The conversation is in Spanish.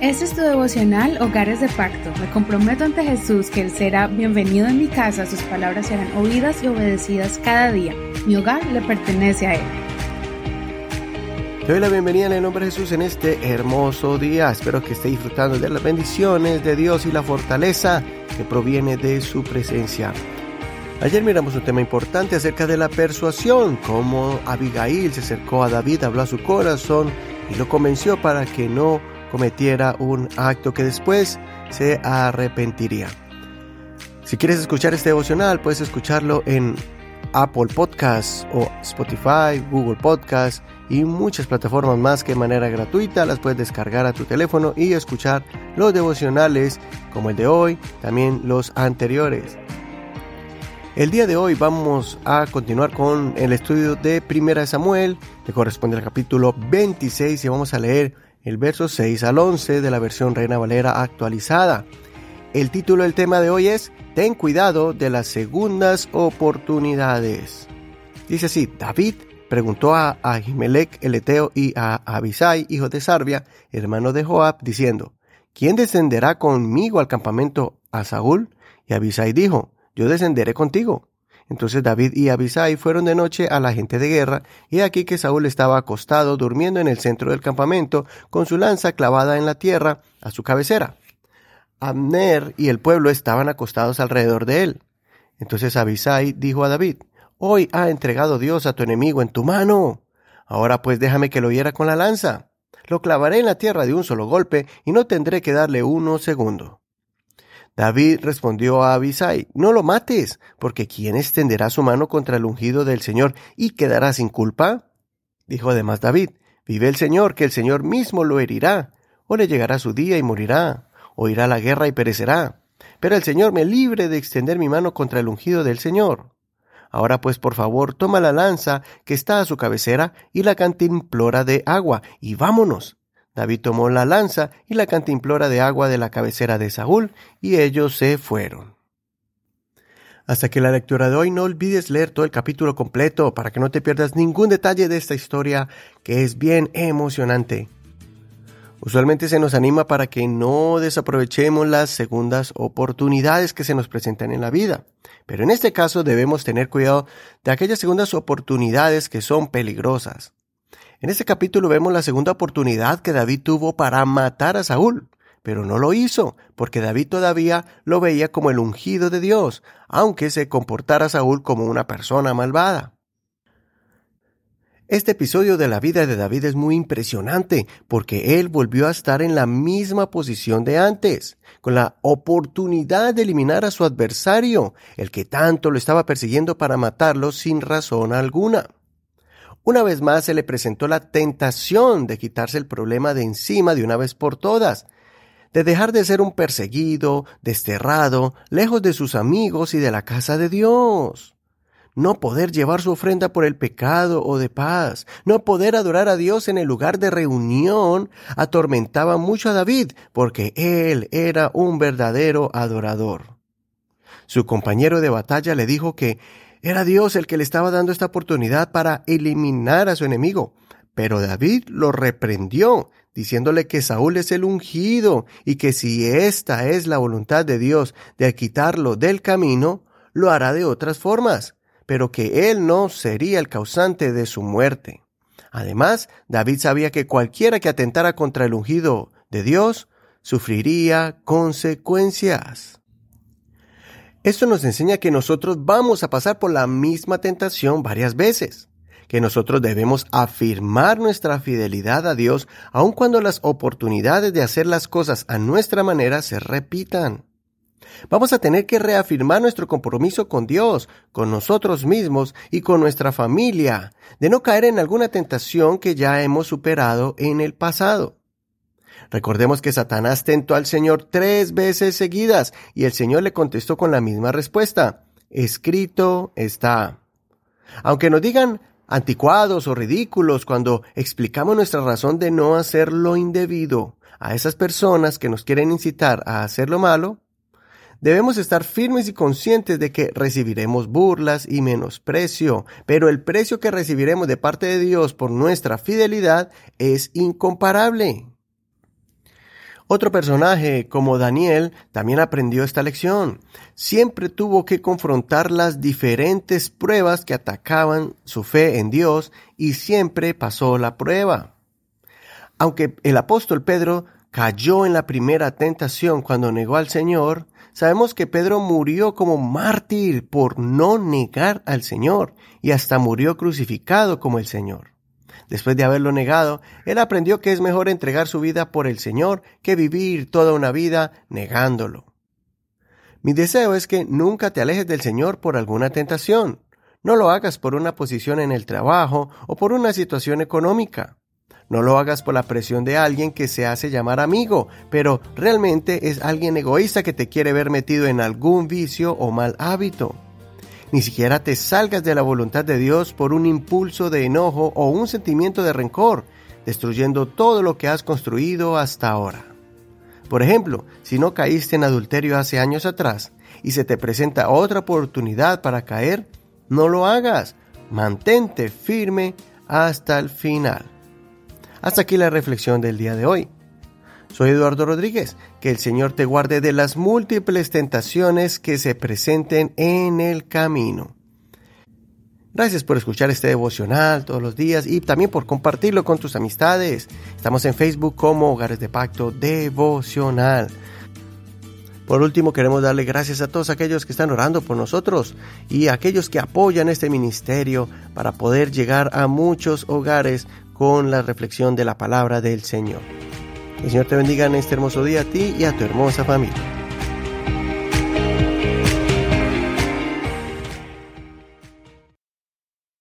Este es tu devocional Hogares de Pacto. Me comprometo ante Jesús que Él será bienvenido en mi casa, sus palabras serán oídas y obedecidas cada día. Mi hogar le pertenece a Él. Te doy la bienvenida en el nombre de Jesús en este hermoso día. Espero que esté disfrutando de las bendiciones de Dios y la fortaleza que proviene de su presencia. Ayer miramos un tema importante acerca de la persuasión, cómo Abigail se acercó a David, habló a su corazón y lo convenció para que no cometiera un acto que después se arrepentiría. Si quieres escuchar este devocional, puedes escucharlo en Apple Podcasts o Spotify, Google Podcasts y muchas plataformas más que de manera gratuita las puedes descargar a tu teléfono y escuchar los devocionales como el de hoy, también los anteriores. El día de hoy vamos a continuar con el estudio de Primera Samuel, que corresponde al capítulo 26 y vamos a leer el verso 6 al 11 de la versión Reina Valera actualizada. El título del tema de hoy es Ten cuidado de las segundas oportunidades. Dice así, David preguntó a Ahimelech el Eteo y a Abisai, hijo de Sarbia, hermano de Joab, diciendo, ¿Quién descenderá conmigo al campamento a Saúl? Y Abisai dijo, yo descenderé contigo. Entonces David y Abisai fueron de noche a la gente de guerra, y aquí que Saúl estaba acostado durmiendo en el centro del campamento, con su lanza clavada en la tierra a su cabecera. Abner y el pueblo estaban acostados alrededor de él. Entonces Abisai dijo a David, Hoy ha entregado Dios a tu enemigo en tu mano. Ahora pues déjame que lo hiera con la lanza. Lo clavaré en la tierra de un solo golpe, y no tendré que darle uno segundo. David respondió a Abisai, No lo mates, porque ¿quién extenderá su mano contra el ungido del Señor y quedará sin culpa? Dijo además David, Vive el Señor, que el Señor mismo lo herirá, o le llegará su día y morirá, o irá a la guerra y perecerá. Pero el Señor me libre de extender mi mano contra el ungido del Señor. Ahora pues por favor toma la lanza que está a su cabecera y la cantimplora de agua, y vámonos. David tomó la lanza y la cantimplora de agua de la cabecera de Saúl, y ellos se fueron. Hasta que la lectura de hoy no olvides leer todo el capítulo completo para que no te pierdas ningún detalle de esta historia que es bien emocionante. Usualmente se nos anima para que no desaprovechemos las segundas oportunidades que se nos presentan en la vida, pero en este caso debemos tener cuidado de aquellas segundas oportunidades que son peligrosas. En este capítulo vemos la segunda oportunidad que David tuvo para matar a Saúl, pero no lo hizo, porque David todavía lo veía como el ungido de Dios, aunque se comportara Saúl como una persona malvada. Este episodio de la vida de David es muy impresionante porque él volvió a estar en la misma posición de antes, con la oportunidad de eliminar a su adversario, el que tanto lo estaba persiguiendo para matarlo sin razón alguna. Una vez más se le presentó la tentación de quitarse el problema de encima de una vez por todas, de dejar de ser un perseguido, desterrado, lejos de sus amigos y de la casa de Dios. No poder llevar su ofrenda por el pecado o de paz, no poder adorar a Dios en el lugar de reunión, atormentaba mucho a David, porque él era un verdadero adorador. Su compañero de batalla le dijo que era Dios el que le estaba dando esta oportunidad para eliminar a su enemigo. Pero David lo reprendió, diciéndole que Saúl es el ungido y que si esta es la voluntad de Dios de quitarlo del camino, lo hará de otras formas, pero que él no sería el causante de su muerte. Además, David sabía que cualquiera que atentara contra el ungido de Dios sufriría consecuencias. Esto nos enseña que nosotros vamos a pasar por la misma tentación varias veces, que nosotros debemos afirmar nuestra fidelidad a Dios aun cuando las oportunidades de hacer las cosas a nuestra manera se repitan. Vamos a tener que reafirmar nuestro compromiso con Dios, con nosotros mismos y con nuestra familia, de no caer en alguna tentación que ya hemos superado en el pasado. Recordemos que Satanás tentó al Señor tres veces seguidas y el Señor le contestó con la misma respuesta. Escrito está. Aunque nos digan anticuados o ridículos cuando explicamos nuestra razón de no hacer lo indebido a esas personas que nos quieren incitar a hacer lo malo, Debemos estar firmes y conscientes de que recibiremos burlas y menosprecio, pero el precio que recibiremos de parte de Dios por nuestra fidelidad es incomparable. Otro personaje, como Daniel, también aprendió esta lección. Siempre tuvo que confrontar las diferentes pruebas que atacaban su fe en Dios y siempre pasó la prueba. Aunque el apóstol Pedro cayó en la primera tentación cuando negó al Señor, sabemos que Pedro murió como mártir por no negar al Señor y hasta murió crucificado como el Señor. Después de haberlo negado, él aprendió que es mejor entregar su vida por el Señor que vivir toda una vida negándolo. Mi deseo es que nunca te alejes del Señor por alguna tentación. No lo hagas por una posición en el trabajo o por una situación económica. No lo hagas por la presión de alguien que se hace llamar amigo, pero realmente es alguien egoísta que te quiere ver metido en algún vicio o mal hábito. Ni siquiera te salgas de la voluntad de Dios por un impulso de enojo o un sentimiento de rencor, destruyendo todo lo que has construido hasta ahora. Por ejemplo, si no caíste en adulterio hace años atrás y se te presenta otra oportunidad para caer, no lo hagas. Mantente firme hasta el final. Hasta aquí la reflexión del día de hoy. Soy Eduardo Rodríguez. Que el Señor te guarde de las múltiples tentaciones que se presenten en el camino. Gracias por escuchar este devocional todos los días y también por compartirlo con tus amistades. Estamos en Facebook como Hogares de Pacto Devocional. Por último, queremos darle gracias a todos aquellos que están orando por nosotros y a aquellos que apoyan este ministerio para poder llegar a muchos hogares con la reflexión de la palabra del Señor. El Señor te bendiga en este hermoso día a ti y a tu hermosa familia.